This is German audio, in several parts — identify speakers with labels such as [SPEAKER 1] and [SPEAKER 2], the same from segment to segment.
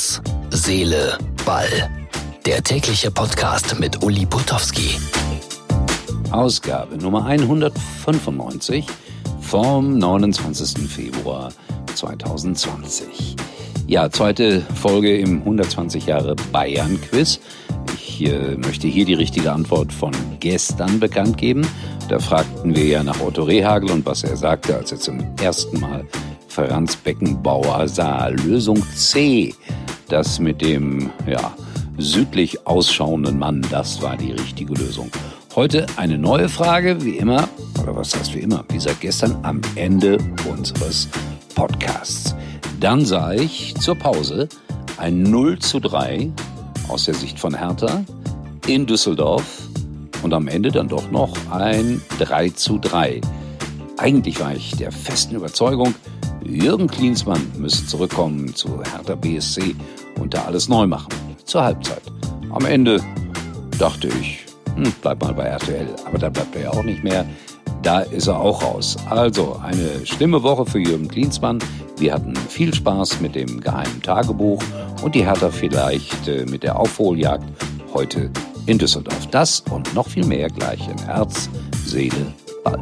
[SPEAKER 1] Herz, Seele, Ball. Der tägliche Podcast mit Uli Putowski.
[SPEAKER 2] Ausgabe Nummer 195 vom 29. Februar 2020. Ja, zweite Folge im 120 Jahre Bayern Quiz. Ich äh, möchte hier die richtige Antwort von gestern bekannt geben. Da fragten wir ja nach Otto Rehagel und was er sagte, als er zum ersten Mal Franz Beckenbauer sah. Lösung C, das mit dem ja, südlich ausschauenden Mann, das war die richtige Lösung. Heute eine neue Frage, wie immer, oder was heißt wie immer, wie seit gestern am Ende unseres Podcasts. Dann sah ich zur Pause ein 0 zu 3 aus der Sicht von Hertha in Düsseldorf und am Ende dann doch noch ein 3 zu 3. Eigentlich war ich der festen Überzeugung, Jürgen Klinsmann müsse zurückkommen zu Hertha BSC und da alles neu machen. Zur Halbzeit. Am Ende dachte ich, hm, bleib mal bei RTL. Aber da bleibt er ja auch nicht mehr. Da ist er auch raus. Also eine schlimme Woche für Jürgen Klinsmann. Wir hatten viel Spaß mit dem geheimen Tagebuch und die Hertha vielleicht äh, mit der Aufholjagd heute in Düsseldorf. Das und noch viel mehr gleich in Herz, Seele, Ball.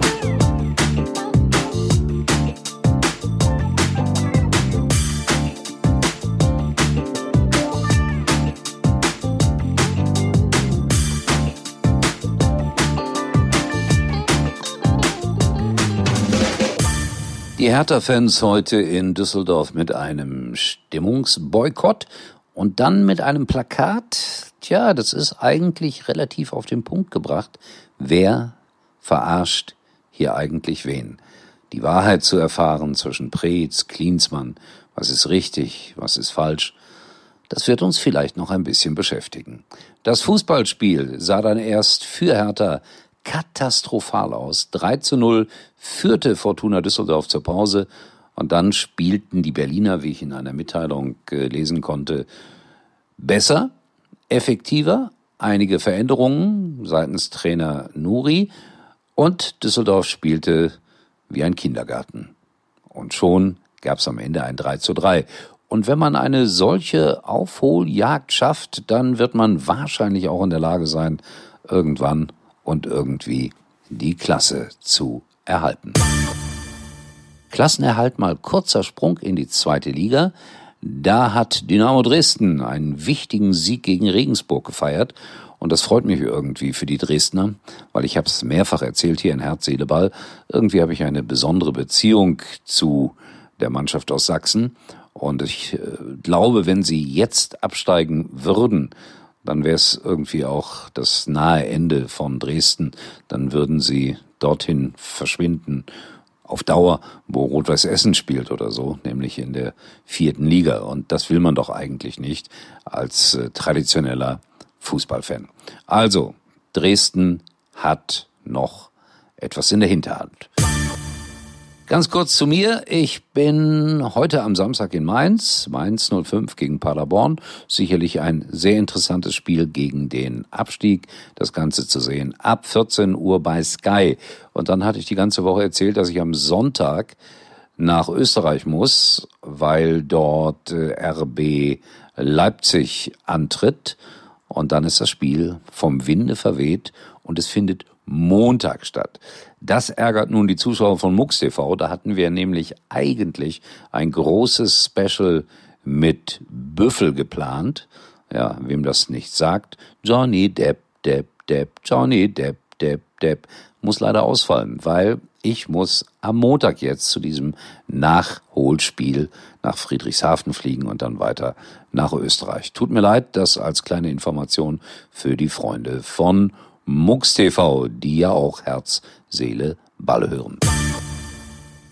[SPEAKER 2] Die Hertha-Fans heute in Düsseldorf mit einem Stimmungsboykott und dann mit einem Plakat. Tja, das ist eigentlich relativ auf den Punkt gebracht. Wer verarscht hier eigentlich wen? Die Wahrheit zu erfahren zwischen Preetz, Klinsmann, was ist richtig, was ist falsch, das wird uns vielleicht noch ein bisschen beschäftigen. Das Fußballspiel sah dann erst für Hertha katastrophal aus. 3 zu 0 führte Fortuna Düsseldorf zur Pause und dann spielten die Berliner, wie ich in einer Mitteilung äh, lesen konnte, besser, effektiver, einige Veränderungen seitens Trainer Nuri und Düsseldorf spielte wie ein Kindergarten. Und schon gab es am Ende ein 3 zu 3. Und wenn man eine solche Aufholjagd schafft, dann wird man wahrscheinlich auch in der Lage sein, irgendwann und irgendwie die Klasse zu erhalten. Klassenerhalt mal kurzer Sprung in die zweite Liga. Da hat Dynamo Dresden einen wichtigen Sieg gegen Regensburg gefeiert. Und das freut mich irgendwie für die Dresdner, weil ich habe es mehrfach erzählt hier in Herz, Seele, Ball. Irgendwie habe ich eine besondere Beziehung zu der Mannschaft aus Sachsen. Und ich äh, glaube, wenn sie jetzt absteigen würden, dann wäre es irgendwie auch das nahe Ende von Dresden. Dann würden sie dorthin verschwinden auf Dauer, wo Rot-Weiß Essen spielt oder so, nämlich in der vierten Liga. Und das will man doch eigentlich nicht als äh, traditioneller Fußballfan. Also, Dresden hat noch etwas in der Hinterhand. Ganz kurz zu mir. Ich bin heute am Samstag in Mainz. Mainz 05 gegen Paderborn. Sicherlich ein sehr interessantes Spiel gegen den Abstieg. Das Ganze zu sehen ab 14 Uhr bei Sky. Und dann hatte ich die ganze Woche erzählt, dass ich am Sonntag nach Österreich muss, weil dort äh, RB Leipzig antritt. Und dann ist das Spiel vom Winde verweht und es findet Montag statt. Das ärgert nun die Zuschauer von MUX TV. Da hatten wir nämlich eigentlich ein großes Special mit Büffel geplant. Ja, wem das nicht sagt. Johnny Depp, Depp, Depp, Johnny Depp, Depp, Depp. Muss leider ausfallen, weil ich muss am Montag jetzt zu diesem Nachholspiel nach Friedrichshafen fliegen und dann weiter nach Österreich. Tut mir leid, das als kleine Information für die Freunde von MUX TV, die ja auch Herz, Seele, Ball hören.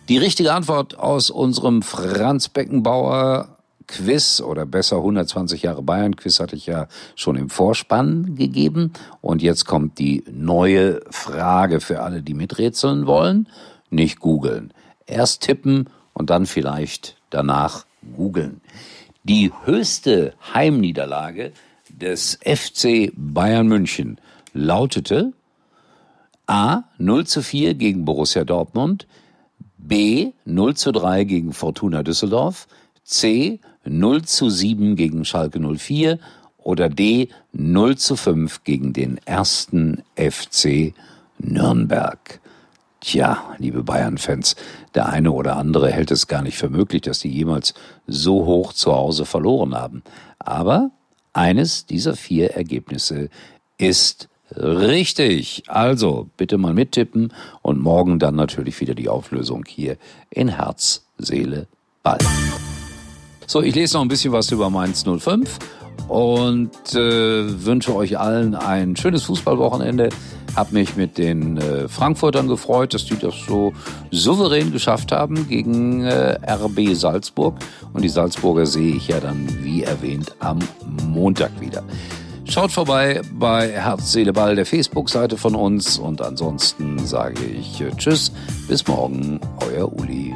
[SPEAKER 2] Die richtige Antwort aus unserem Franz Beckenbauer Quiz oder besser 120 Jahre Bayern Quiz hatte ich ja schon im Vorspann gegeben. Und jetzt kommt die neue Frage für alle, die miträtseln wollen. Nicht googeln. Erst tippen und dann vielleicht danach googeln. Die höchste Heimniederlage des FC Bayern München lautete A 0 zu 4 gegen Borussia Dortmund, B 0 zu 3 gegen Fortuna Düsseldorf, C 0 zu 7 gegen Schalke 04 oder D 0 zu 5 gegen den ersten FC Nürnberg. Tja, liebe Bayern-Fans, der eine oder andere hält es gar nicht für möglich, dass die jemals so hoch zu Hause verloren haben. Aber eines dieser vier Ergebnisse ist richtig. Also bitte mal mittippen und morgen dann natürlich wieder die Auflösung hier in Herz, Seele, Ball. So, ich lese noch ein bisschen was über Mainz 05 und äh, wünsche euch allen ein schönes Fußballwochenende. Hab mich mit den äh, Frankfurtern gefreut, dass die das so souverän geschafft haben gegen äh, RB Salzburg. Und die Salzburger sehe ich ja dann, wie erwähnt, am Montag wieder. Schaut vorbei bei Herz, Seele, Ball, der Facebook-Seite von uns. Und ansonsten sage ich äh, Tschüss, bis morgen, euer Uli.